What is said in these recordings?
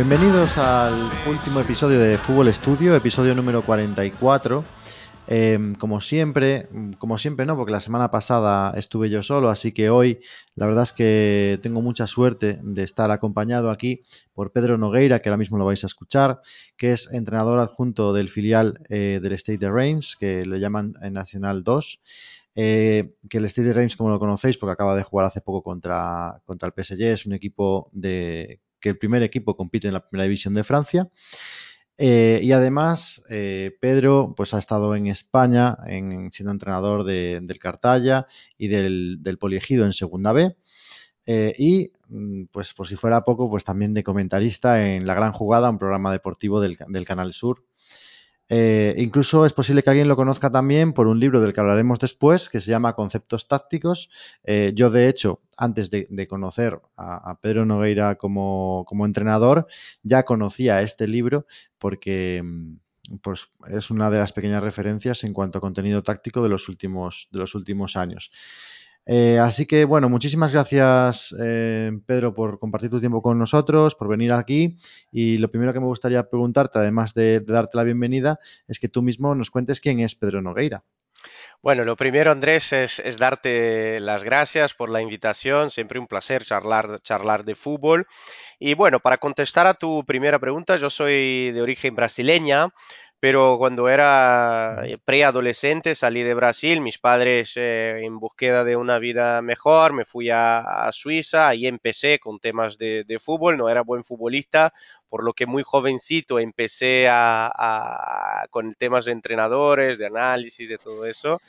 bienvenidos al último episodio de Fútbol Estudio, episodio número 44. Em, como siempre, como siempre no, porque la semana pasada estuve yo solo, así que hoy la verdad es que tengo mucha suerte de estar acompañado aquí por Pedro Nogueira, que ahora mismo lo vais a escuchar, que es entrenador adjunto del filial eh, del State de Reims, que lo llaman Nacional 2. Eh, que el State de Reims, como lo conocéis, porque acaba de jugar hace poco contra, contra el PSG, es un equipo de que el primer equipo compite en la primera división de Francia. Eh, y además, eh, Pedro pues, ha estado en España en, siendo entrenador de, del Cartaya y del, del Poliegido en Segunda B. Eh, y, mm, pues por si fuera poco, pues también de comentarista en La Gran Jugada, un programa deportivo del Canal Sur, eh, incluso es posible que alguien lo conozca también por un libro del que hablaremos después, que se llama Conceptos Tácticos. Eh, yo, de hecho, antes de, conocer a, Pedro Nogueira como, como, entrenador, ya conocía este libro porque pues, es una de las pequeñas referencias en cuanto a contenido táctico de los últimos, de los últimos años. Eh, así que, bueno, muchísimas gracias, eh, Pedro, por compartir tu tiempo con nosotros, por venir aquí. Y lo primero que me gustaría preguntarte, además de, darte la bienvenida, es que tú mismo nos cuentes quién es Pedro Nogueira. Bueno, lo primero, Andrés, es, es, darte las gracias por la invitación. Siempre un placer charlar, charlar de fútbol. Y bueno, para contestar a tu primera pregunta, yo soy de origen brasileña, pero cuando era preadolescente salí de Brasil, mis padres eh, en búsqueda de una vida mejor, me fui a, a Suiza, ahí empecé con temas de, de, fútbol, no era buen futbolista, por lo que muy jovencito empecé a, a, con temas de entrenadores, de análisis, de todo eso,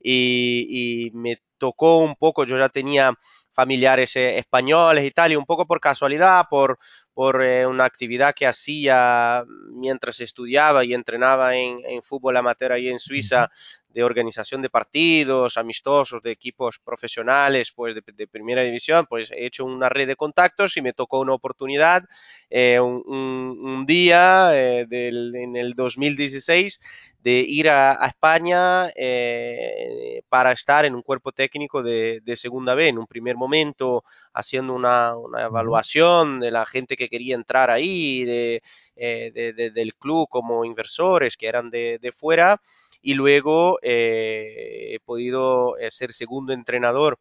y, y me tocó un poco, yo ya tenía familiares eh, españoles y tal, y un poco por casualidad, por, por eh, una actividad que hacía mientras estudiaba y entrenaba en, en, fútbol amateur ahí en Suiza, de organización de partidos amistosos, de equipos profesionales, pues de, de primera división, pues he hecho una red de contactos y me tocó una oportunidad eh, un, un, un, día eh, del, en el 2016 de ir a, a España eh, para estar en un cuerpo técnico de, de, segunda B, en un primer momento haciendo una, una evaluación de la gente que quería entrar ahí, de, eh, de, del club como inversores que eran de, fuera, y luego eh, he podido eh, ser segundo entrenador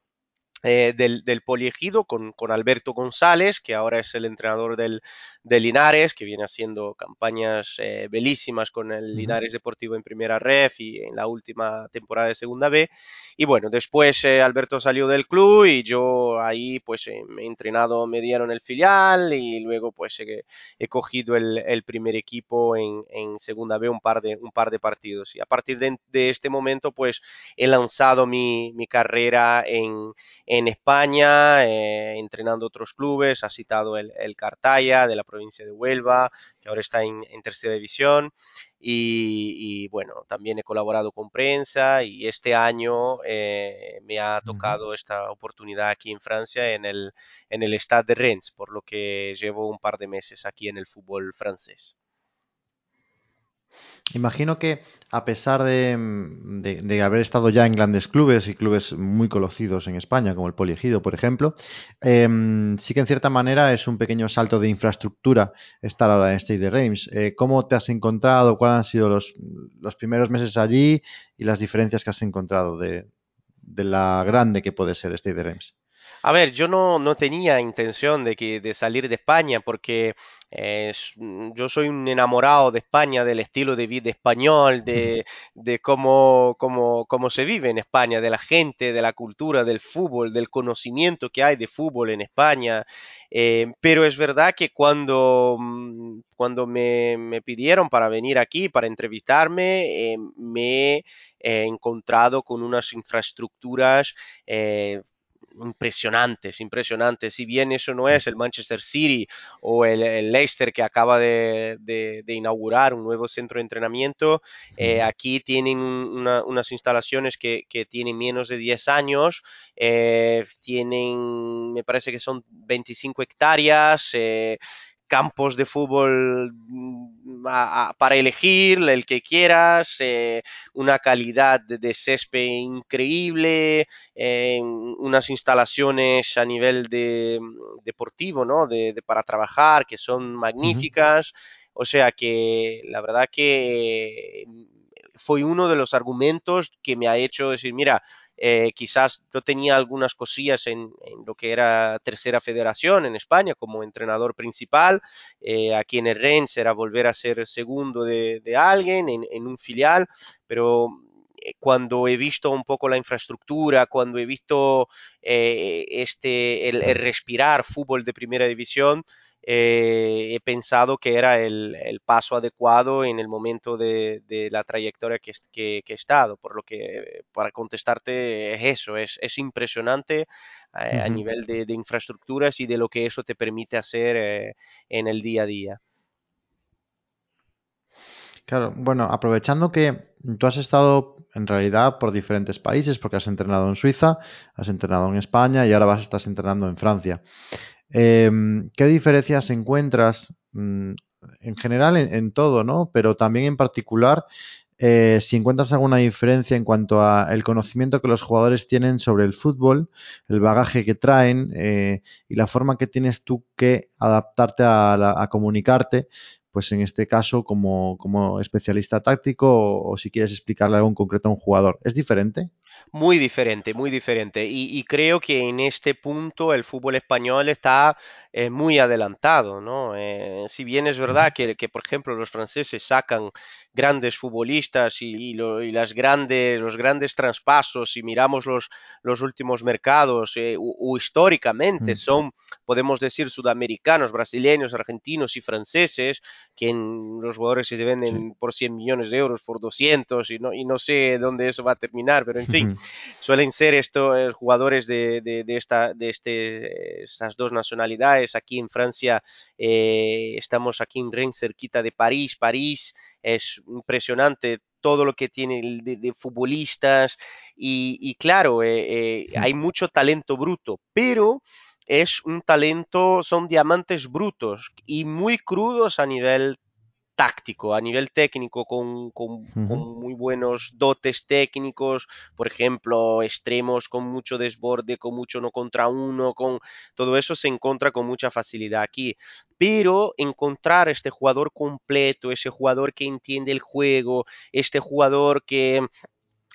eh, del, del, poliegido con, con, Alberto González, que ahora es el entrenador del, de Linares, que viene haciendo campañas eh, belísimas con el Linares Deportivo en primera ref y en la última temporada de segunda B. Y bueno, después eh, Alberto salió del club y yo ahí pues eh, me he entrenado, me dieron el filial y luego pues he, he cogido el, el, primer equipo en, en, segunda B un par de, un par de partidos. Y a partir de, de este momento pues he lanzado mi, mi carrera en, en España, eh, entrenando otros clubes, ha citado el, el Cartaya de la provincia de Huelva, que ahora está en, en tercera división. Y, y, bueno, también he colaborado con prensa y este año eh, me ha tocado esta oportunidad aquí en Francia en el, en el Stade de Rennes, por lo que llevo un par de meses aquí en el fútbol francés. Imagino que a pesar de, de, haber estado ya en grandes clubes y clubes muy conocidos en España, como el Poliegido, por ejemplo, eh, sí que en cierta manera es un pequeño salto de infraestructura estar ahora en State de Reims. Eh, ¿Cómo te has encontrado? ¿Cuáles han sido los, los, primeros meses allí y las diferencias que has encontrado de, de la grande que puede ser State de Reims? A ver, yo no, no tenía intención de, que, de salir de España porque eh, yo soy un enamorado de España, del estilo de vida español, de, de cómo, cómo, cómo, se vive en España, de la gente, de la cultura, del fútbol, del conocimiento que hay de fútbol en España. Eh, pero es verdad que cuando, mm, cuando me, me, pidieron para venir aquí, para entrevistarme, eh, me he encontrado con unas infraestructuras impresionantes, impresionantes. Si bien eso no es el Manchester City o el, el Leicester que acaba de, de, de, inaugurar un nuevo centro de entrenamiento, eh, aquí tienen una, unas instalaciones que, que, tienen menos de 10 años, eh, tienen, me parece que son 25 hectáreas. Eh, campos de fútbol para elegir el que quieras, eh, una calidad de, césped increíble, eh, unas instalaciones a nivel de, deportivo, ¿no? De, para trabajar que son magníficas. O sea que la verdad que fue uno de los argumentos que me ha hecho decir, mira, eh, quizás yo tenía algunas cosillas en, lo que era tercera federación en España como entrenador principal. Eh, aquí en el Rennes era volver a ser segundo de, alguien en, un filial, pero eh, cuando he visto un poco la infraestructura, cuando he visto este, el, respirar fútbol de primera división, eh, he pensado que era el, paso adecuado en el momento de, la trayectoria que, he estado. Por lo que, para contestarte, es eso, es, impresionante eh, a nivel de, infraestructuras y de lo que eso te permite hacer eh, en el día a día. Claro, bueno, aprovechando que tú has estado en realidad por diferentes países, porque has entrenado en Suiza, has entrenado en España y ahora vas, estás entrenando en Francia. Em, ¿Qué diferencias encuentras mm, en general en, todo, ¿no? Pero también en particular, eh, si encuentras alguna diferencia en cuanto a el conocimiento que los jugadores tienen sobre el fútbol, el bagaje que traen eh, y la forma que tienes tú que adaptarte a, comunicarte, pues en este caso como, como especialista táctico o, o, si quieres explicarle algo en concreto a un jugador. ¿Es diferente? Muy diferente, muy diferente. Y, creo que en este punto el fútbol español está eh, muy adelantado, ¿no? Eh, si bien es verdad que, por ejemplo, los franceses sacan grandes futbolistas y, las grandes, los grandes traspasos, si miramos los, los últimos mercados, eh, o, históricamente son, podemos decir, sudamericanos, brasileños, argentinos y franceses, que en, los jugadores se venden por 100 millones de euros, por 200, y no, y no sé dónde eso va a terminar, pero en fin, suelen ser estos eh, jugadores de, de, esta, de este, estas dos nacionalidades. Aquí en Francia eh, estamos aquí en Rennes, cerquita de París. París es impresionante todo lo que tiene de, futbolistas y, claro, eh, hay mucho talento bruto, pero es un talento, son diamantes brutos y muy crudos a nivel táctico, a nivel técnico, con, muy buenos dotes técnicos, por ejemplo, extremos con mucho desborde, con mucho no contra uno, con todo eso se encuentra con mucha facilidad aquí. Pero encontrar este jugador completo, ese jugador que entiende el juego, este jugador que,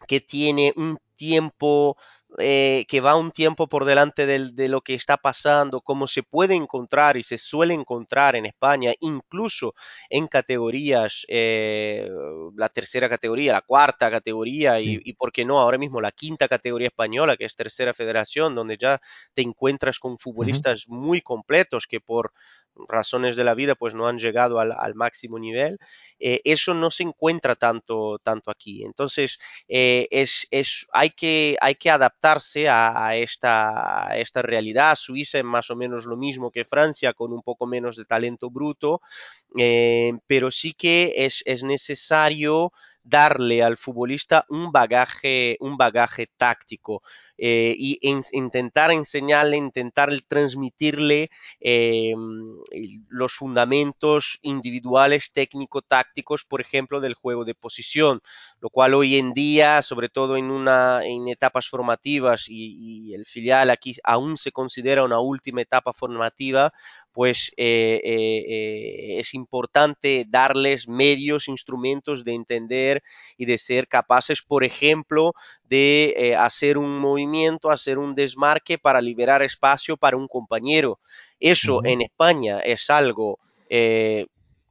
que tiene un tiempo eh, que va un tiempo por delante de lo que está pasando, como se puede encontrar y se suele encontrar en España, incluso en categorías, eh, la tercera categoría, la cuarta categoría y, y, ¿por qué no? Ahora mismo la quinta categoría española, que es tercera federación, donde ya te encuentras con futbolistas muy completos que por razones de la vida pues no han llegado al, máximo nivel, eh, eso no se encuentra tanto, tanto aquí. Entonces, es, es, hay, que, hay que adaptar a, esta, realidad. Suiza es más o menos lo mismo que Francia, con un poco menos de talento bruto, eh, pero sí que es, es necesario darle al futbolista un bagaje, un bagaje táctico eh, y intentar enseñarle, intentar transmitirle eh, los fundamentos individuales técnico-tácticos, por ejemplo, del juego de posición, lo cual hoy en día, sobre todo en, una, en etapas formativas y, y el filial aquí aún se considera una última etapa formativa, pues eh, eh, eh, es importante darles medios, instrumentos de entender y de ser capaces, por ejemplo, de hacer un movimiento, hacer un desmarque para liberar espacio para un compañero. Eso en España es algo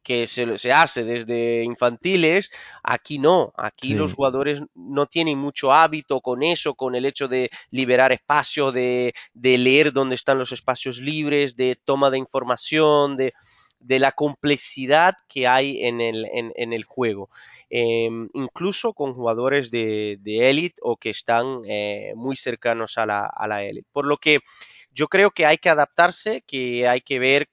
que se, hace desde infantiles, aquí no, aquí los jugadores no tienen mucho hábito con eso, con el hecho de liberar espacio, de, leer dónde están los espacios libres, de toma de información, de, la complejidad que hay en el, en, el juego. Em, incluso con jugadores de élite o que están eh, muy cercanos a la, a la élite. Por lo que yo creo que hay que adaptarse, que hay que ver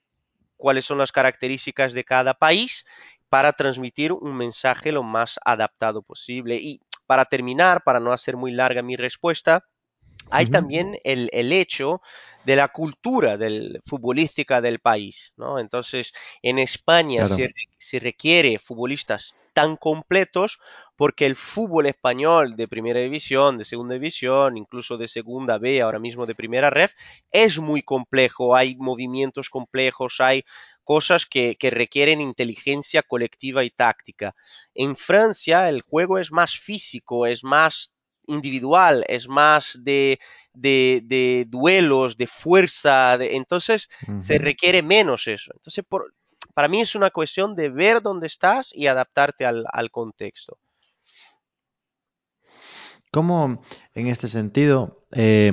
cuáles son las características de cada país para transmitir un mensaje lo más adaptado posible. Y para terminar, para no hacer muy larga mi respuesta, hay también el, el, hecho de la cultura del, futbolística del país, ¿no? Entonces, en España se, se, requiere futbolistas tan completos porque el fútbol español de primera división, de segunda división, incluso de segunda B, ahora mismo de primera ref, es muy complejo, hay movimientos complejos, hay cosas que, que, requieren inteligencia colectiva y táctica. En Francia el juego es más físico, es más individual, es más de, de, de duelos, de fuerza, de, entonces uh -huh. se requiere menos eso. Entonces, por, para mí es una cuestión de ver dónde estás y adaptarte al, al contexto. ¿Cómo, en este sentido, eh,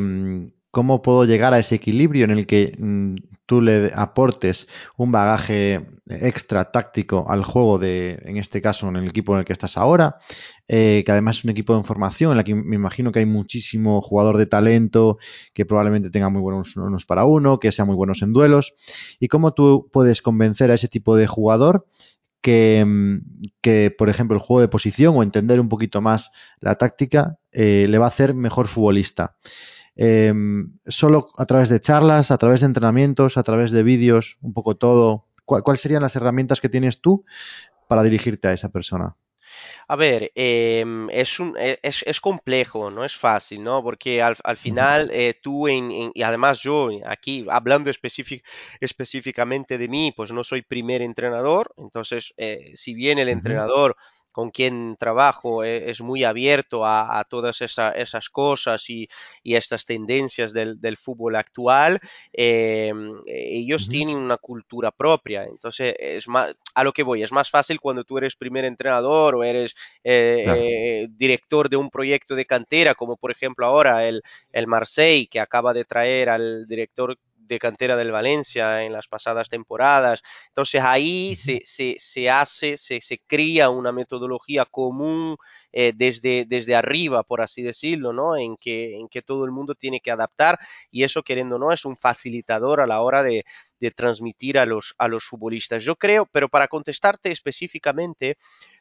cómo puedo llegar a ese equilibrio en el que mm, tú le aportes un bagaje extra táctico al juego de, en este caso, en el equipo en el que estás ahora, eh, que además es un equipo de formación en la que me imagino que hay muchísimo jugador de talento que probablemente tenga muy buenos unos para uno, que sea muy buenos en duelos, y cómo tú puedes convencer a ese tipo de jugador que, mm, que, por ejemplo, el juego de posición o entender un poquito más la táctica eh, le va a hacer mejor futbolista eh, solo a través de charlas, a través de entrenamientos, a través de vídeos, un poco todo. ¿Cuáles serían las herramientas que tienes tú para dirigirte a esa persona? A ver, eh, es, un, es, es, complejo, no es fácil, ¿no? Porque al, al final eh, tú, en, en, y además yo aquí, hablando específic, específicamente de mí, pues no soy primer entrenador, entonces, eh, si bien el uh -huh. Con quien trabajo es, es muy abierto a, a todas esa, esas cosas y, y, estas tendencias del, del fútbol actual, eh, ellos uh -huh. tienen una cultura propia. Entonces, es más, a lo que voy, es más fácil cuando tú eres primer entrenador o eres eh, claro. eh, director de un proyecto de cantera, como por ejemplo ahora el, el Marseille, que acaba de traer al director de cantera del Valencia en las pasadas temporadas. Entonces ahí se, se, se hace, se, se, cría una metodología común eh, desde, desde arriba, por así decirlo, ¿no? En que, en que todo el mundo tiene que adaptar y eso, queriendo no, es un facilitador a la hora de, de transmitir a los, a los futbolistas. Yo creo, pero para contestarte específicamente,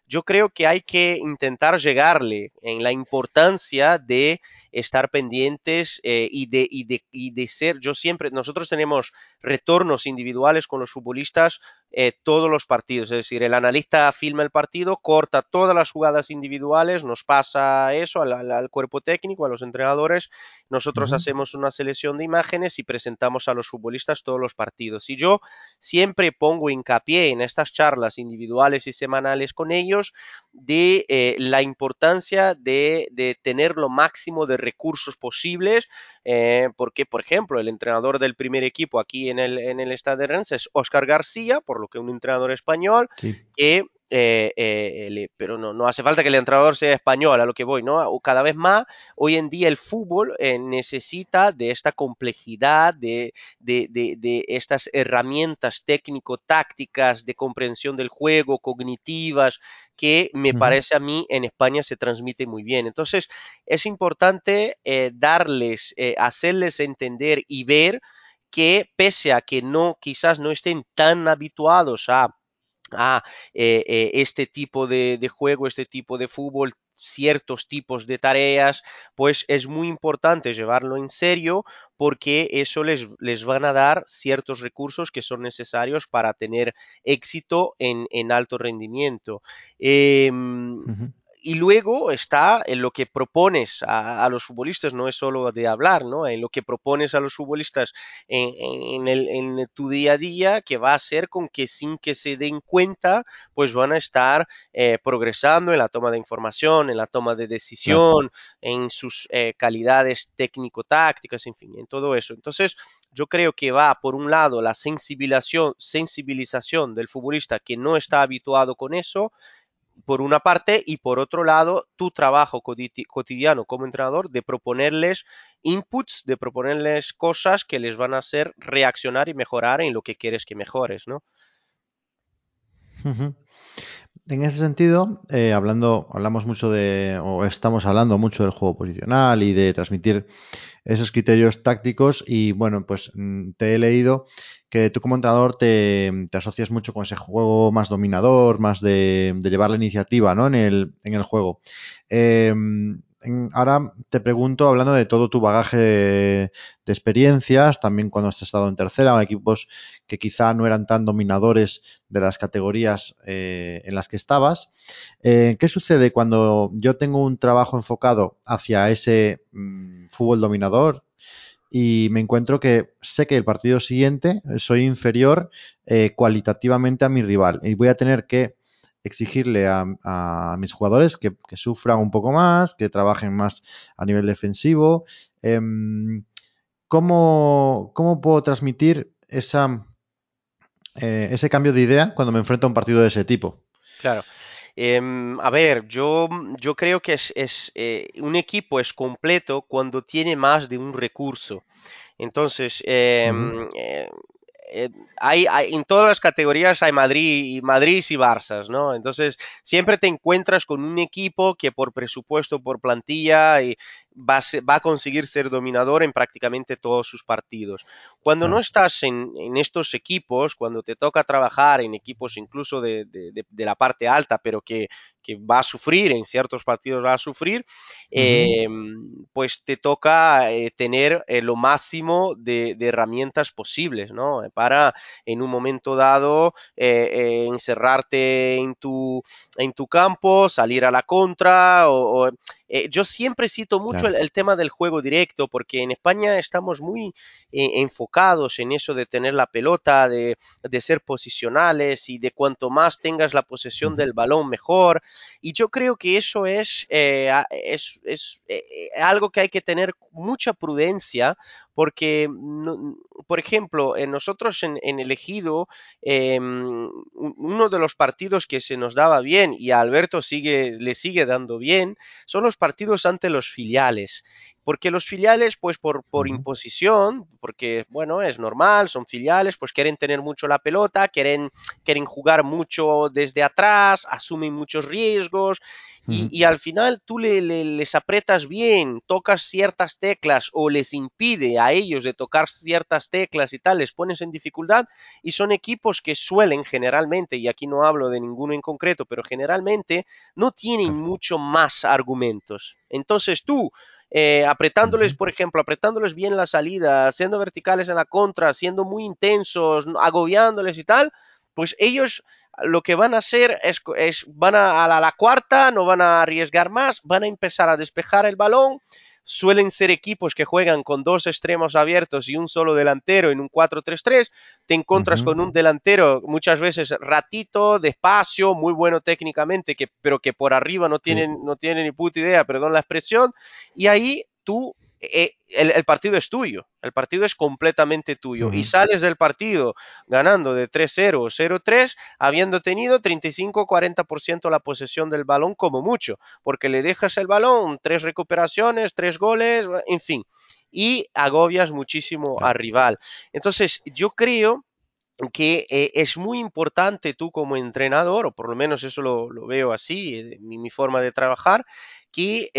yo creo que hay que intentar llegarle en la importancia de estar pendientes eh, y, de, y, de, y, de, ser, yo siempre, nosotros tenemos retornos individuales con los futbolistas eh, todos los partidos, es decir, el analista filma el partido, corta todas las jugadas individuales, nos pasa eso al, al, al cuerpo técnico, a los entrenadores, nosotros uh -huh. hacemos una selección de imágenes y presentamos a los futbolistas todos los partidos. Y yo siempre pongo hincapié en estas charlas individuales y semanales con ellos de eh, la importancia de, de, tener lo máximo de recursos posibles, eh, porque, por ejemplo, el entrenador del primer equipo aquí en el, en el de Rennes es Oscar García, por lo que un entrenador español sí. que eh, eh, pero no, no, hace falta que el entrenador sea español, a lo que voy, ¿no? Cada vez más, hoy en día el fútbol eh, necesita de esta complejidad, de, de, de, de estas herramientas técnico-tácticas de comprensión del juego, cognitivas, que me uh -huh. parece a mí en España se transmite muy bien. Entonces, es importante darles, hacerles entender y ver que pese a que no, quizás no estén tan habituados a a eh, eh, este tipo de, juego, este tipo de fútbol, ciertos tipos de tareas, pues es muy importante llevarlo en serio porque eso les, les van a dar ciertos recursos que son necesarios para tener éxito en, en alto rendimiento. -huh y luego está en lo que propones a, a, los futbolistas, no es solo de hablar, ¿no? En lo que propones a los futbolistas en, en, el, en, tu día a día, que va a ser con que sin que se den cuenta, pues van a estar eh, progresando en la toma de información, en la toma de decisión, en sus eh, calidades técnico-tácticas, en fin, en todo eso. Entonces, yo creo que va, por un lado, la sensibilización, sensibilización del futbolista que no está habituado con eso, por una parte, y por otro lado, tu trabajo cotidiano como entrenador de proponerles inputs, de proponerles cosas que les van a hacer reaccionar y mejorar en lo que quieres que mejores, ¿no? En ese sentido, eh, hablando, hablamos mucho de, o estamos hablando mucho del juego posicional y de transmitir esos criterios tácticos y bueno, pues mm, te he leído que tú como entrenador te, te asocias mucho con ese juego más dominador, más de, de llevar la iniciativa ¿no? en, el, en el juego. Eh, ahora te pregunto, hablando de todo tu bagaje de, experiencias, también cuando has estado en tercera, equipos que quizá no eran tan dominadores de las categorías eh, en las que estabas, eh, ¿qué sucede cuando yo tengo un trabajo enfocado hacia ese mm, fútbol dominador? y me encuentro que sé que el partido siguiente soy inferior eh, cualitativamente a mi rival y voy a tener que exigirle a, mis jugadores que, sufran un poco más, que trabajen más a nivel defensivo. Em, ¿cómo, puedo transmitir esa, eh, ese cambio de idea cuando me enfrento a un partido de ese tipo? Claro. Em, a ver, yo, yo creo que es, eh, un equipo es completo cuando tiene más de un recurso. Entonces, em, eh, hay, en todas las categorías hay Madrid, Madrid y Barça, ¿no? Entonces, siempre te encuentras con un equipo que por presupuesto, por plantilla, y va, a, conseguir ser dominador en prácticamente todos sus partidos. Cuando no estás en, estos equipos, cuando te toca trabajar en equipos incluso de, la parte alta, pero que, va a sufrir, en ciertos partidos va a sufrir, eh, pues te toca eh, tener eh, lo máximo de, herramientas posibles, ¿no? Para en un momento dado encerrarte en tu, en tu campo, salir a la contra o eh, yo siempre cito mucho el, tema del juego directo porque en España estamos muy eh, enfocados en eso de tener la pelota, de, ser posicionales y de cuanto más tengas la posesión del balón mejor. Y yo creo que eso es, eh, es, es algo que hay que tener mucha prudencia porque, por ejemplo, nosotros en, en elegido em, uno de los partidos que se nos daba bien y a Alberto sigue, le sigue dando bien son los partidos ante los filiales. Porque los filiales, pues por, por imposición, porque bueno, es normal, son filiales, pues quieren tener mucho la pelota, quieren, quieren jugar mucho desde atrás, asumen muchos riesgos y, al final tú les apretas bien, tocas ciertas teclas o les impide a ellos de tocar ciertas teclas y tal, les pones en dificultad y son equipos que suelen generalmente, y aquí no hablo de ninguno en concreto, pero generalmente no tienen mucho más argumentos. Entonces tú, eh, apretándoles, por ejemplo, apretándoles bien la salida, siendo verticales en la contra, siendo muy intensos, agobiándoles y tal, pues ellos lo que van a hacer es, van a, a la, cuarta, no van a arriesgar más, van a empezar a despejar el balón. Suelen ser equipos que juegan con dos extremos abiertos y un solo delantero en un 4-3-3. Te encuentras con un delantero muchas veces ratito, despacio, muy bueno técnicamente, que, pero que por arriba no tienen, no tienen ni puta idea, perdón la expresión. Y ahí tú eh, el, partido es tuyo, el partido es completamente tuyo. Y sales del partido ganando de 3-0 o 0-3 habiendo tenido 35-40% la posesión del balón como mucho, porque le dejas el balón, tres recuperaciones, tres goles, en fin, y agobias muchísimo al rival. Entonces, yo creo que eh, es muy importante tú como entrenador, o por lo menos eso lo, veo así, eh, mi, forma de trabajar, que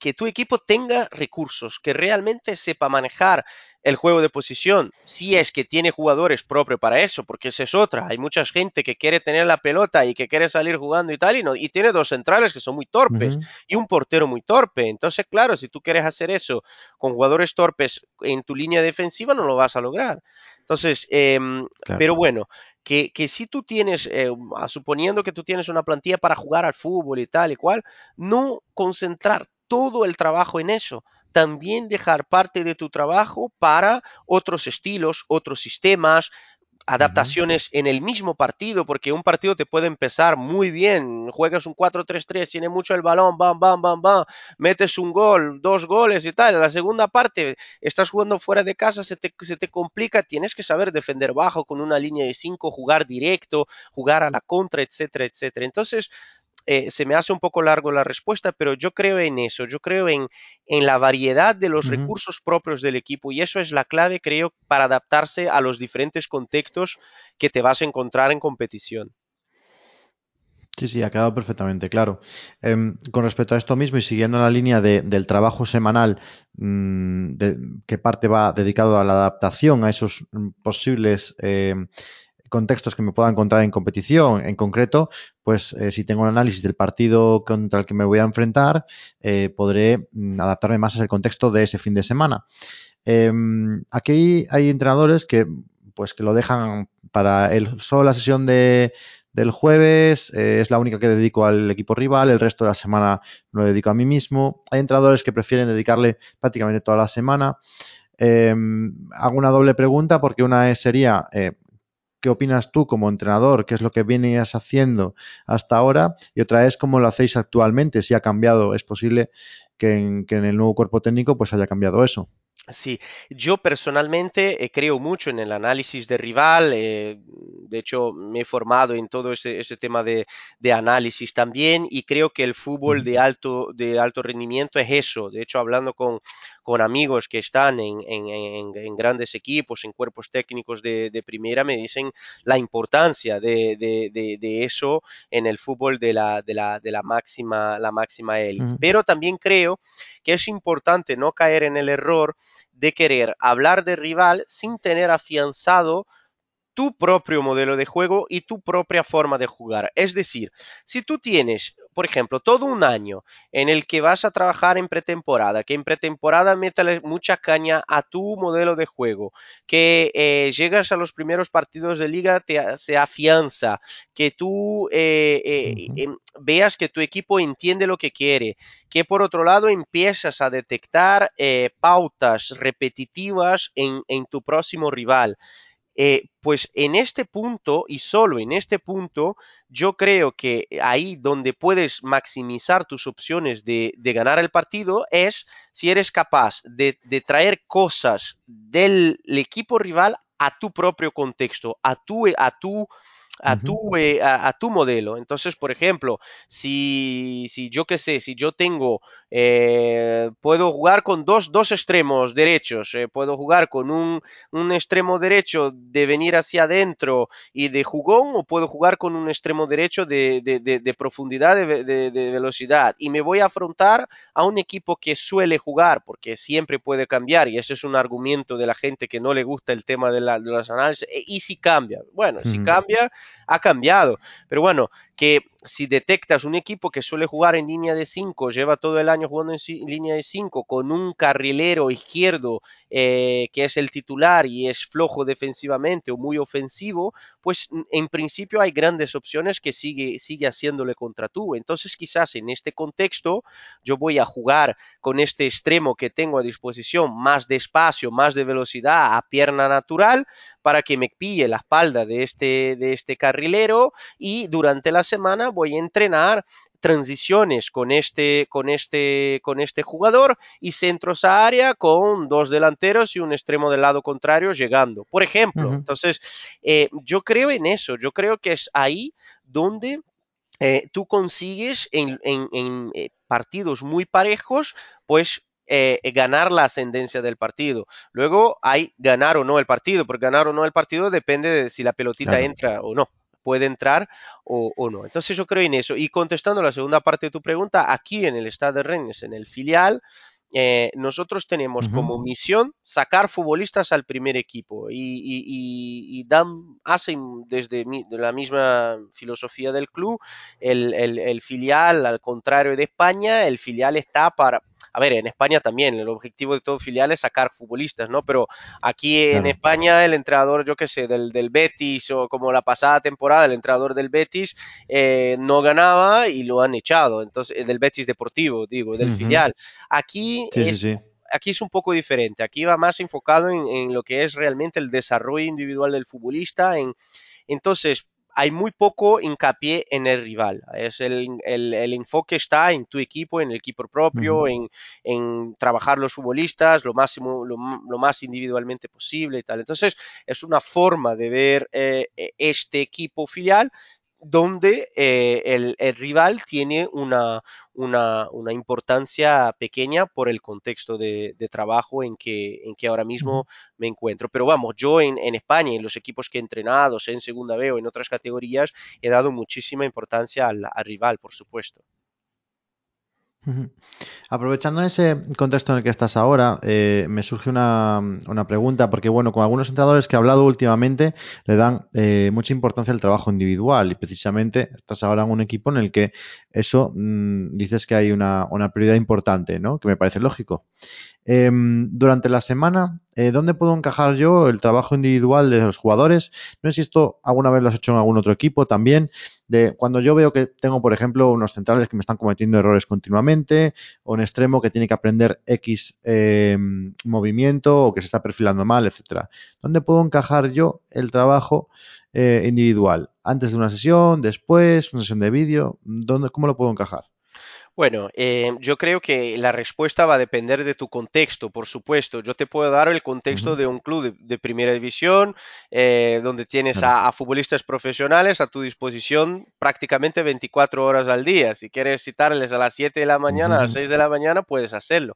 que tu equipo tenga recursos, que realmente sepa manejar el juego de posición, si es que tiene jugadores propios para eso, porque esa es otra. Hay mucha gente que quiere tener la pelota y que quiere salir jugando y tal, y, no, y tiene dos centrales que son muy torpes y un portero muy torpe. Entonces, claro, si tú quieres hacer eso con jugadores torpes en tu línea defensiva, no lo vas a lograr. Entonces, em, pero bueno, que, si tú tienes, eh, suponiendo que tú tienes una plantilla para jugar al fútbol y tal y cual, no concentrar todo el trabajo en eso. También dejar parte de tu trabajo para otros estilos, otros sistemas, adaptaciones en el mismo partido, porque un partido te puede empezar muy bien, juegas un 4-3-3, tiene mucho el balón, bam, bam, bam, bam, metes un gol, dos goles y tal, en la segunda parte estás jugando fuera de casa, se te, se te complica, tienes que saber defender bajo con una línea de 5, jugar directo, jugar a la contra, etcétera, etcétera. Entonces, eh, se me hace un poco largo la respuesta, pero yo creo en eso, yo creo en, en la variedad de los recursos propios del equipo y eso es la clave, creo, para adaptarse a los diferentes contextos que te vas a encontrar en competición. Sí, sí, ha quedado perfectamente claro. Em, con respecto a esto mismo y siguiendo la línea del trabajo semanal, mm, de, ¿qué parte va dedicado a la adaptación a esos mm, posibles em, contextos que me pueda encontrar en competición. En concreto, pues eh, si tengo un análisis del partido contra el que me voy a enfrentar, eh, podré mm, adaptarme más a ese contexto de ese fin de semana. Em, aquí hay entrenadores que pues que lo dejan para el, solo la sesión de, del jueves, eh, es la única que dedico al equipo rival, el resto de la semana lo dedico a mí mismo. Hay entrenadores que prefieren dedicarle prácticamente toda la semana. Em, hago una doble pregunta porque una sería, ¿qué opinas tú como entrenador? ¿Qué es lo que vienes haciendo hasta ahora? Y otra es cómo lo hacéis actualmente, si ha cambiado. Es posible que en, que en el nuevo cuerpo técnico pues haya cambiado eso. Sí, yo personalmente eh, creo mucho en el análisis de rival, eh, de hecho me he formado en todo ese, ese tema de, de, análisis también y creo que el fútbol de alto, de alto rendimiento es eso, de hecho hablando con, con amigos que están en, en, en, grandes equipos, en cuerpos técnicos de, de primera, me dicen la importancia de, de, eso en el fútbol de la, la, de la máxima, la máxima élite. Uh -huh. Pero también creo que es importante no caer en el error de querer hablar de rival sin tener afianzado tu propio modelo de juego y tu propia forma de jugar. Es decir, si tú tienes, por ejemplo, todo un año en el que vas a trabajar en pretemporada, que en pretemporada métale mucha caña a tu modelo de juego, que eh, llegas a los primeros partidos de liga, te, se afianza, que tú eh, eh, veas que tu equipo entiende lo que quiere, que por otro lado empiezas a detectar pautas repetitivas en, en tu próximo rival. Eh, pues en este punto y solo en este punto, yo creo que ahí donde puedes maximizar tus opciones de, de ganar el partido es si eres capaz de, de traer cosas del equipo rival a tu propio contexto, a tu, a tu a, tu, eh, a, a, tu modelo. Entonces, por ejemplo, si, si yo qué sé, si yo tengo, eh, puedo jugar con dos, dos extremos derechos, eh, puedo jugar con un, un, extremo derecho de venir hacia adentro y de jugón, o puedo jugar con un extremo derecho de, de, de, de profundidad, de, velocidad. Y me voy a afrontar a un equipo que suele jugar, porque siempre puede cambiar, y ese es un argumento de la gente que no le gusta el tema de, la, los análisis. ¿Y si cambia? Bueno, si cambia, ha cambiado. Pero bueno, que si detectas un equipo que suele jugar en línea de 5, lleva todo el año jugando en, línea de 5, con un carrilero izquierdo eh, que es el titular y es flojo defensivamente o muy ofensivo, pues en principio hay grandes opciones que sigue, sigue haciéndole contra tú. Entonces quizás en este contexto yo voy a jugar con este extremo que tengo a disposición más de espacio, más de velocidad a pierna natural para que me pille la espalda de este, de este carrilero y durante la semana voy a entrenar transiciones con este, con este, con este jugador y centros a área con dos delanteros y un extremo del lado contrario llegando, por ejemplo. Uh -huh. Entonces, eh, yo creo en eso, yo creo que es ahí donde eh, tú consigues en, en, en eh, partidos muy parejos, pues eh, ganar la ascendencia del partido. Luego hay ganar o no el partido, porque ganar o no el partido depende de si la pelotita claro. entra o no puede entrar o, o, no. Entonces yo creo en eso. Y contestando la segunda parte de tu pregunta, aquí en el Estado de Rennes, en el filial, eh, nosotros tenemos uh -huh. como misión sacar futbolistas al primer equipo y, y, y, y dan, hacen desde mi, de la misma filosofía del club, el, el, el filial, al contrario de España, el filial está para, a ver, en España también, el objetivo de todo filial es sacar futbolistas, ¿no? Pero aquí en claro. España el entrenador, yo qué sé, del, del, Betis o como la pasada temporada, el entrenador del Betis eh, no ganaba y lo han echado, entonces, del Betis Deportivo, digo, del uh -huh. filial. Aquí sí, es... Sí, sí aquí es un poco diferente. Aquí va más enfocado en, en, lo que es realmente el desarrollo individual del futbolista. En, entonces, hay muy poco hincapié en el rival. Es el, el, el, enfoque está en tu equipo, en el equipo propio, uh -huh. en, en, trabajar los futbolistas lo, máximo, lo, lo, más individualmente posible y tal. Entonces, es una forma de ver eh, este equipo filial donde eh, el, el, rival tiene una, una, una, importancia pequeña por el contexto de, de trabajo en que, en que, ahora mismo me encuentro. Pero vamos, yo en, en, España, en los equipos que he entrenado, en segunda B o en otras categorías, he dado muchísima importancia al, al rival, por supuesto. Aprovechando ese contexto en el que estás ahora, eh, me surge una, una, pregunta, porque bueno, con algunos entrenadores que he hablado últimamente le dan eh, mucha importancia al trabajo individual y precisamente estás ahora en un equipo en el que eso mmm, dices que hay una, una, prioridad importante, ¿no? Que me parece lógico. Eh, durante la semana, eh, ¿dónde puedo encajar yo el trabajo individual de los jugadores? No sé si esto alguna vez lo has hecho en algún otro equipo también. De cuando yo veo que tengo, por ejemplo, unos centrales que me están cometiendo errores continuamente, o un extremo que tiene que aprender X eh, movimiento o que se está perfilando mal, etcétera. ¿Dónde puedo encajar yo el trabajo eh, individual? ¿Antes de una sesión? ¿Después? ¿Una sesión de vídeo? ¿Dónde, ¿Cómo lo puedo encajar? Bueno, eh, yo creo que la respuesta va a depender de tu contexto, por supuesto. Yo te puedo dar el contexto de un club de, de primera división, eh, donde tienes a, a futbolistas profesionales a tu disposición prácticamente 24 horas al día. Si quieres citarles a las 7 de la mañana, a las Ujú, 6 de la mañana, puedes hacerlo.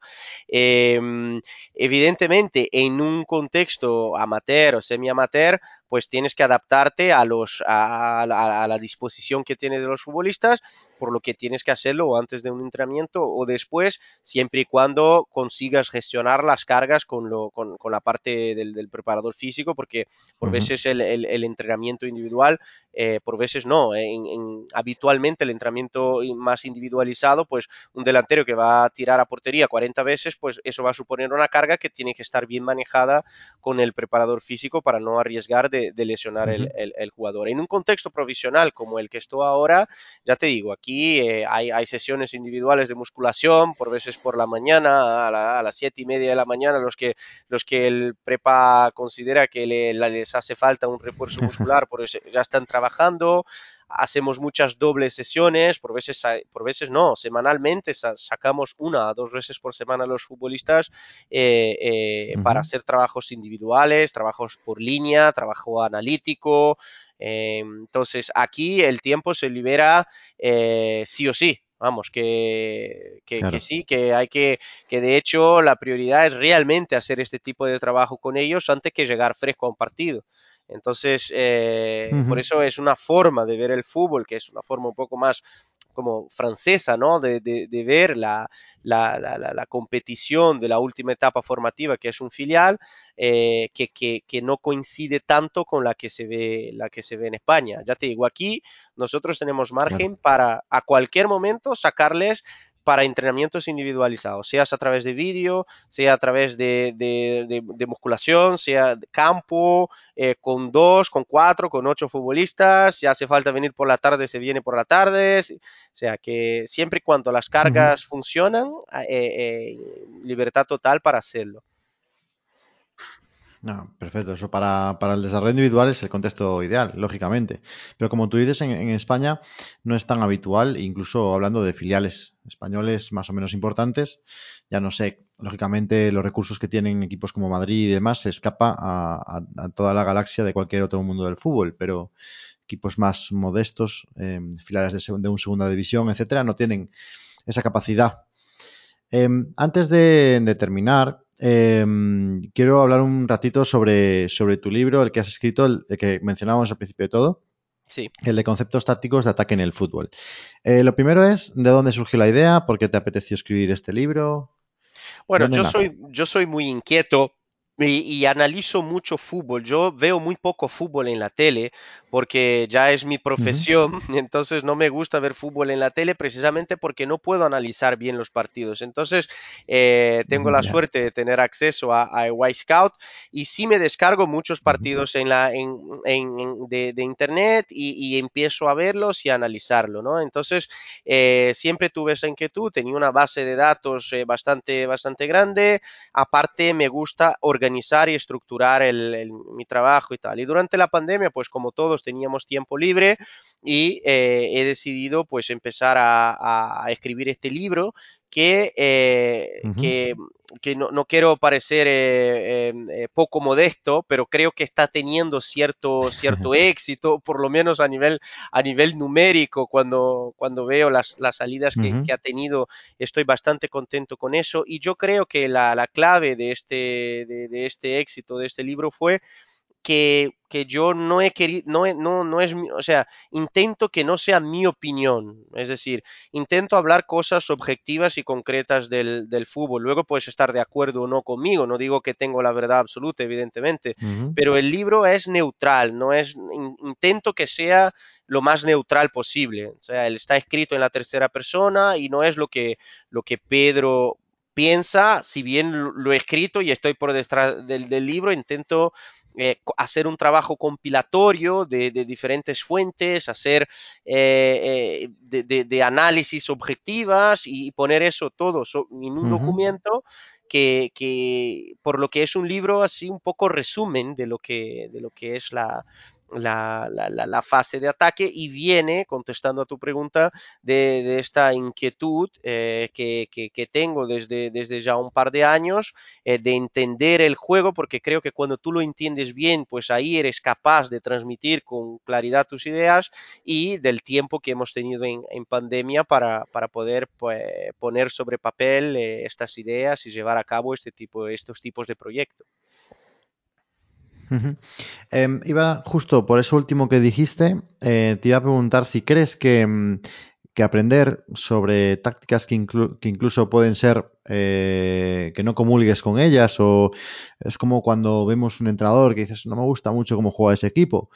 Em, evidentemente, en un contexto amateur o semi-amateur, pues tienes que adaptarte a, los, a, la, a la disposición que tienes de los futbolistas, por lo que tienes que hacerlo antes de un entrenamiento o después, siempre y cuando consigas gestionar las cargas con, lo, con, con la parte del, del, preparador físico, porque por veces el, el, el entrenamiento individual, eh, por veces no, en, en, habitualmente el entrenamiento más individualizado, pues un delantero que va a tirar a portería 40 veces, pues eso va a suponer una carga que tiene que estar bien manejada con el preparador físico para no arriesgar de, de lesionar el, el, el, jugador. En un contexto provisional como el que estoy ahora, ya te digo, aquí eh, hay, hay, sesiones individuales de musculación, por veces por la mañana, a, la, a, las siete y media de la mañana, los que, los que el prepa considera que le, les hace falta un refuerzo muscular, por eso ya están trabajando, hacemos muchas dobles sesiones, por veces, por veces no, semanalmente sacamos una o dos veces por semana los futbolistas eh, eh, para hacer trabajos individuales, trabajos por línea, trabajo analítico. Eh, entonces aquí el tiempo se libera eh, sí o sí. Vamos, que, que, sí, que hay que, que de hecho la prioridad es realmente hacer este tipo de trabajo con ellos antes que llegar fresco a un partido. Entonces, eh, por Ujú, eso es una forma de ver el fútbol, que es una forma un poco más como francesa, ¿no? De, de, de ver la, la, la, la, competición de la última etapa formativa, que es un filial, eh, que, que, que, no coincide tanto con la que, se ve, la que se ve en España. Ya te digo, aquí nosotros tenemos Claro. margen para a cualquier momento sacarles para entrenamientos individualizados, sea a través de vídeo, sea a través de, de, de, de musculación, sea de campo, eh, con dos, con cuatro, con ocho futbolistas, si hace falta venir por la tarde, se viene por la tarde, o sea que siempre y cuando las cargas funcionan, eh, eh, libertad total para hacerlo. No, perfecto. Eso para, para el desarrollo individual es el contexto ideal, lógicamente. Pero como tú dices, en, en España no es tan habitual, incluso hablando de filiales españoles más o menos importantes, ya no sé, lógicamente los recursos que tienen equipos como Madrid y demás se escapa a, a- toda la galaxia de cualquier otro mundo del fútbol, pero equipos más modestos, eh, filiales de, segun- de un segunda división, etcétera, no tienen esa capacidad Eh, antes de, de terminar, eh, quiero hablar un ratito sobre, sobre tu libro, el que has escrito, el, el que mencionábamos al principio de todo, Sí. el de conceptos tácticos de ataque en el fútbol. Eh, lo primero es, ¿de dónde surgió la idea? ¿Por qué te apeteció escribir este libro? ¿De Bueno, yo nace? soy, yo soy muy inquieto y, y analizo mucho fútbol. Yo veo muy poco fútbol en la tele porque ya es mi profesión, entonces no me gusta ver fútbol en la tele precisamente porque no puedo analizar bien los partidos. Entonces eh, tengo la Ya. suerte de tener acceso a, a White Scout y sí me descargo muchos partidos en la, en, en- en- de, de internet y, y empiezo a verlos y a analizarlo, ¿no? Entonces eh, siempre tuve esa inquietud, tenía una base de datos eh, bastante, bastante grande, aparte me gusta organizar y estructurar el, mi trabajo y tal. Y durante la pandemia, pues como todos teníamos tiempo libre y eh, he decidido pues empezar a, escribir este libro que, eh, que, que no, no, quiero parecer eh, eh, poco modesto, pero creo que está teniendo cierto, cierto éxito, por lo menos a nivel, a nivel numérico, cuando, cuando veo las, las salidas que, ha tenido, estoy bastante contento con eso. Y yo creo que la, la clave de este, de, de este éxito, de este libro, fue que, que yo no he querido, no, no, no es, o sea, intento que no sea mi opinión, es decir, intento hablar cosas objetivas y concretas del, del fútbol. Luego puedes estar de acuerdo o no conmigo, no digo que tengo la verdad absoluta, evidentemente, uh -huh. pero el libro es neutral, no es, intento que sea lo más neutral posible. O sea, él está escrito en la tercera persona y no es lo que, lo que Pedro piensa, si bien lo he escrito y estoy por detrás del, del libro, intento eh, hacer un trabajo compilatorio de, de diferentes fuentes, hacer eh, eh, de, de, de, análisis objetivas y poner eso todo en un uh -huh. documento que, que, por lo que es un libro así un poco resumen de lo que, de lo que es la, la, fase de ataque y viene, contestando a tu pregunta, de, esta inquietud eh, que, tengo desde, desde ya un par de años eh, de entender el juego, porque creo que cuando tú lo entiendes bien, pues ahí eres capaz de transmitir con claridad tus ideas y del tiempo que hemos tenido en, en pandemia para, para poder pues, poner sobre papel eh, estas ideas y llevar a cabo este tipo, estos tipos de proyectos. Eh, iba justo por eso último que dijiste, eh, te iba a preguntar si crees que, mm, que aprender sobre tácticas que, que incluso pueden ser eh, que no comulgues con ellas o es como cuando vemos un entrenador que dices no me gusta mucho cómo juega ese equipo,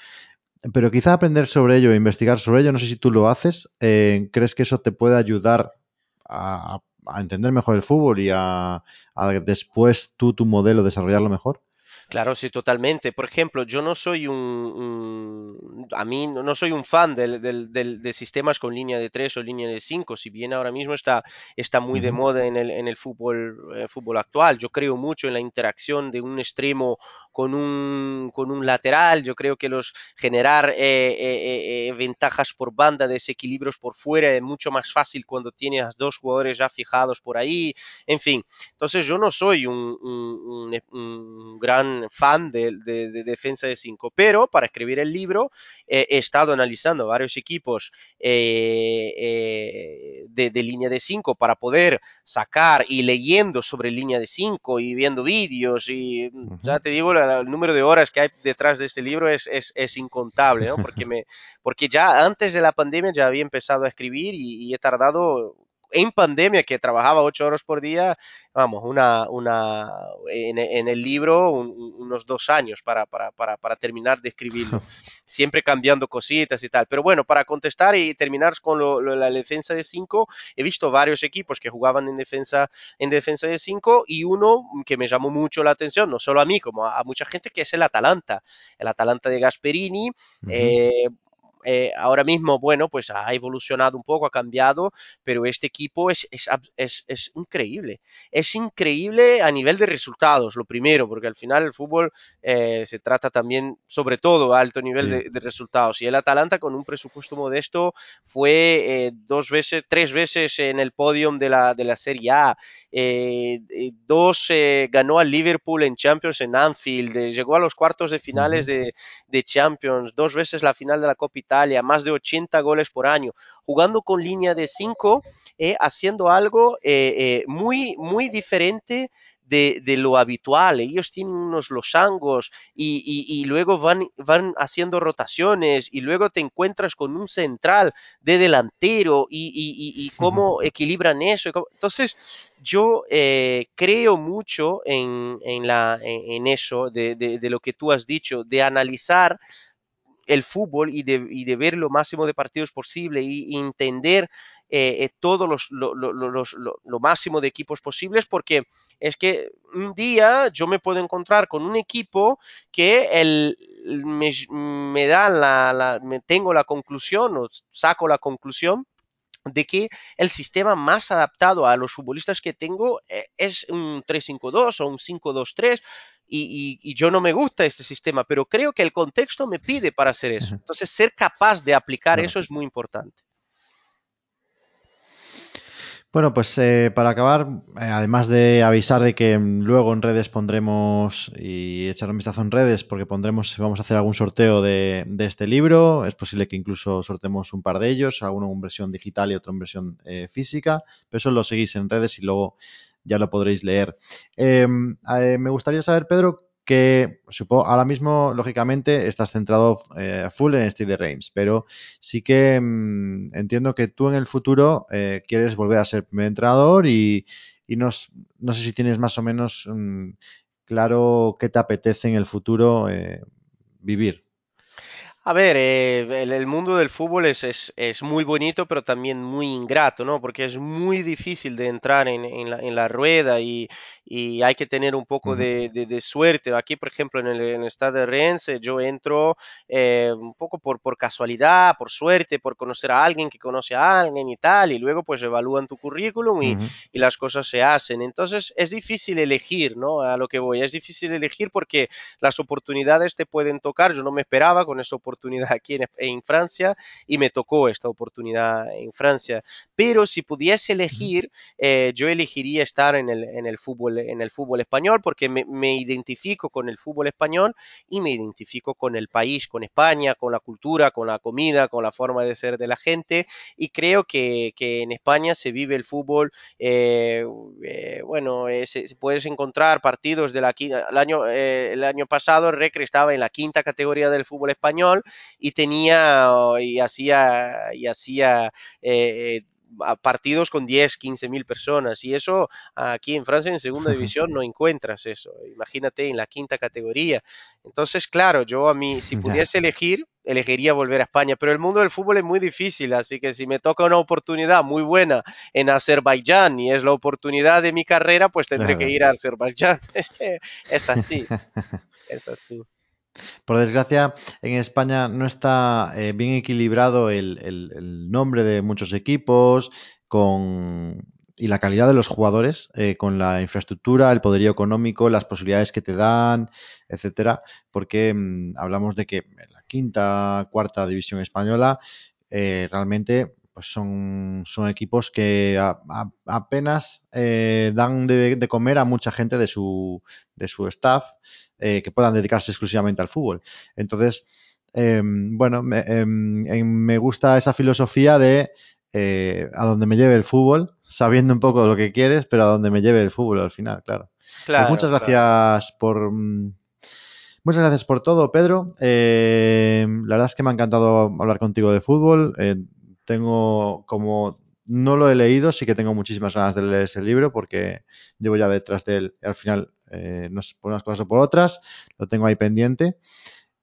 pero quizá aprender sobre ello investigar sobre ello, no sé si tú lo haces, eh, ¿crees que eso te puede ayudar a, a entender mejor el fútbol y a, a después tú tu modelo desarrollarlo mejor? Claro, sí, totalmente. Por ejemplo, yo no soy un, un a mí no soy un fan del, del, del, de sistemas con línea de 3 o línea de 5, si bien ahora mismo está, está muy de moda en el, en el fútbol, eh, fútbol actual. Yo creo mucho en la interacción de un extremo con un, con un lateral. Yo creo que los generar eh, eh, eh ventajas por banda, desequilibrios por fuera es mucho más fácil cuando tienes a dos jugadores ya fijados por ahí. En fin, entonces yo no soy un, un, un gran fan de, de, de defensa de 5, pero para escribir el libro eh, he estado analizando varios equipos eh, eh, de, de, línea de 5 para poder sacar y leyendo sobre línea de 5 y viendo vídeos y uh -huh. ya te digo, la, el número de horas que hay detrás de este libro es, es, es incontable, ¿no? porque, me, porque ya antes de la pandemia ya había empezado a escribir y, y he tardado en pandemia, que trabajaba ocho horas por día, vamos, una, una en, en el libro un, unos dos años para, para, para, para, terminar de escribirlo, siempre cambiando cositas y tal. Pero bueno, para contestar y terminar con lo, lo, la defensa de cinco, he visto varios equipos que jugaban en defensa, en defensa de cinco y uno que me llamó mucho la atención, no solo a mí, como a, a mucha gente, que es el Atalanta. El Atalanta de Gasperini, uh -huh. eh, eh, ahora mismo, bueno, pues ha evolucionado un poco, ha cambiado, pero este equipo es, es, es, es, increíble. Es increíble a nivel de resultados, lo primero, porque al final el fútbol eh, se trata también, sobre todo, a alto nivel de, de, resultados. Y el Atalanta, con un presupuesto modesto, fue eh, dos veces, tres veces en el podium de la, de la Serie A. Eh, dos ganó al Liverpool en Champions en Anfield, llegó a los cuartos de finales de, de Champions, dos veces la final de la Copa Italia, más de 80 goles por año, jugando con línea de 5, eh, haciendo algo eh, eh, muy, muy diferente de, de, lo habitual. Ellos tienen unos losangos y, y, y, luego van, van haciendo rotaciones y luego te encuentras con un central de delantero y, y cómo equilibran eso. Entonces, yo eh, creo mucho en, en, la, en eso, de, de, de, lo que tú has dicho, de analizar el fútbol y de, y de ver lo máximo de partidos posible y, entender eh, eh, todos los lo, lo, los, lo, máximo de equipos posibles porque es que un día yo me puedo encontrar con un equipo que el, me, me da la, la, me tengo la conclusión o saco la conclusión de que el sistema más adaptado a los futbolistas que tengo eh, es un 3-5-2 o un 5-2-3 y, y, y, yo no me gusta este sistema, pero creo que el contexto me pide para hacer eso. Entonces, ser capaz de aplicar eso es muy importante. Bueno, pues eh, para acabar, eh, además de avisar de que luego en redes pondremos y echar un vistazo en redes, porque pondremos, vamos a hacer algún sorteo de, de este libro, es posible que incluso sortemos un par de ellos, alguno en versión digital y otro en versión eh, física, pero eso lo seguís en redes y luego ya lo podréis leer. Em, eh, me gustaría saber, Pedro, que supongo, ahora mismo, lógicamente, estás centrado eh, full en Steve Reims, pero sí que mm, entiendo que tú en el futuro eh, quieres volver a ser primer entrenador y, no, sé si tienes más o menos mm, claro qué te apetece en el futuro vivir. A ver, eh, el, mundo del fútbol es, es, muy bonito, pero también muy ingrato, ¿no? Porque es muy difícil de entrar en, en, la, en la, rueda y, y, hay que tener un poco de, de, suerte. Aquí, por ejemplo, en el, en el estado de Rennes, yo entro eh, un poco por, por casualidad, por suerte, por conocer a alguien que conoce a alguien y tal, y luego pues evalúan tu currículum y, y las cosas se hacen. Entonces, es difícil elegir, ¿no? A lo que voy, es difícil elegir porque las oportunidades te pueden tocar. Yo no me esperaba con esa oportunidad oportunidad aquí en, Francia y me tocó esta oportunidad en Francia. Pero si pudiese elegir, eh, yo elegiría estar en el, en el, fútbol, en el fútbol español porque me, me, identifico con el fútbol español y me identifico con el país, con España, con la cultura, con la comida, con la forma de ser de la gente y creo que, que en España se vive el fútbol, eh, eh, bueno, se, puedes encontrar partidos de la el año, el año pasado el Recre estaba en la quinta categoría del fútbol español y tenía y hacía, y hacía eh, partidos con 10, 15 mil personas. Y eso aquí en Francia en segunda división no encuentras eso. Imagínate en la quinta categoría. Entonces, claro, yo a mí, si pudiese elegir, elegiría volver a España. Pero el mundo del fútbol es muy difícil, así que si me toca una oportunidad muy buena en Azerbaiyán y es la oportunidad de mi carrera, pues tendré que ir a Azerbaiyán. Es así. Es así. Por desgracia, en España no está eh, bien equilibrado el, nombre de muchos equipos con, y la calidad de los jugadores eh, con la infraestructura, el poderío económico, las posibilidades que te dan, etcétera, porque mm, hablamos de que en la quinta, cuarta división española eh, realmente pues son, son equipos que apenas dan de, de, comer a mucha gente de su, de su staff eh, que puedan dedicarse exclusivamente al fútbol. Entonces, em, bueno, em, em, me, gusta esa filosofía de eh, a donde me lleve el fútbol, sabiendo un poco lo que quieres, pero a donde me lleve el fútbol al final, claro. Pues muchas gracias por... Mm, muchas gracias por todo, Pedro. la verdad es que me ha encantado hablar contigo de fútbol. Eh, tengo como no lo he leído, sí que tengo muchísimas ganas de leer ese libro porque llevo ya detrás de él. Al final eh, no sé, por unas cosas o por otras, lo tengo ahí pendiente.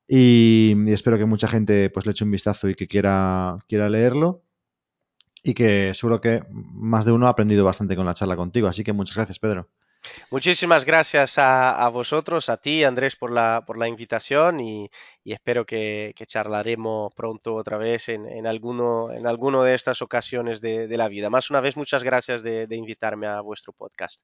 Y, espero que mucha gente pues le eche un vistazo y que quiera, quiera leerlo. Y que seguro que más de uno ha aprendido bastante con la charla contigo. Así que muchas gracias, Pedro. Muchísimas gracias a, vosotros, a ti, Andrés, por la, por la invitación y, espero que, charlaremos pronto otra vez en, alguno, en alguno de estas ocasiones de, la vida. Más una vez, muchas gracias de invitarme a vuestro podcast.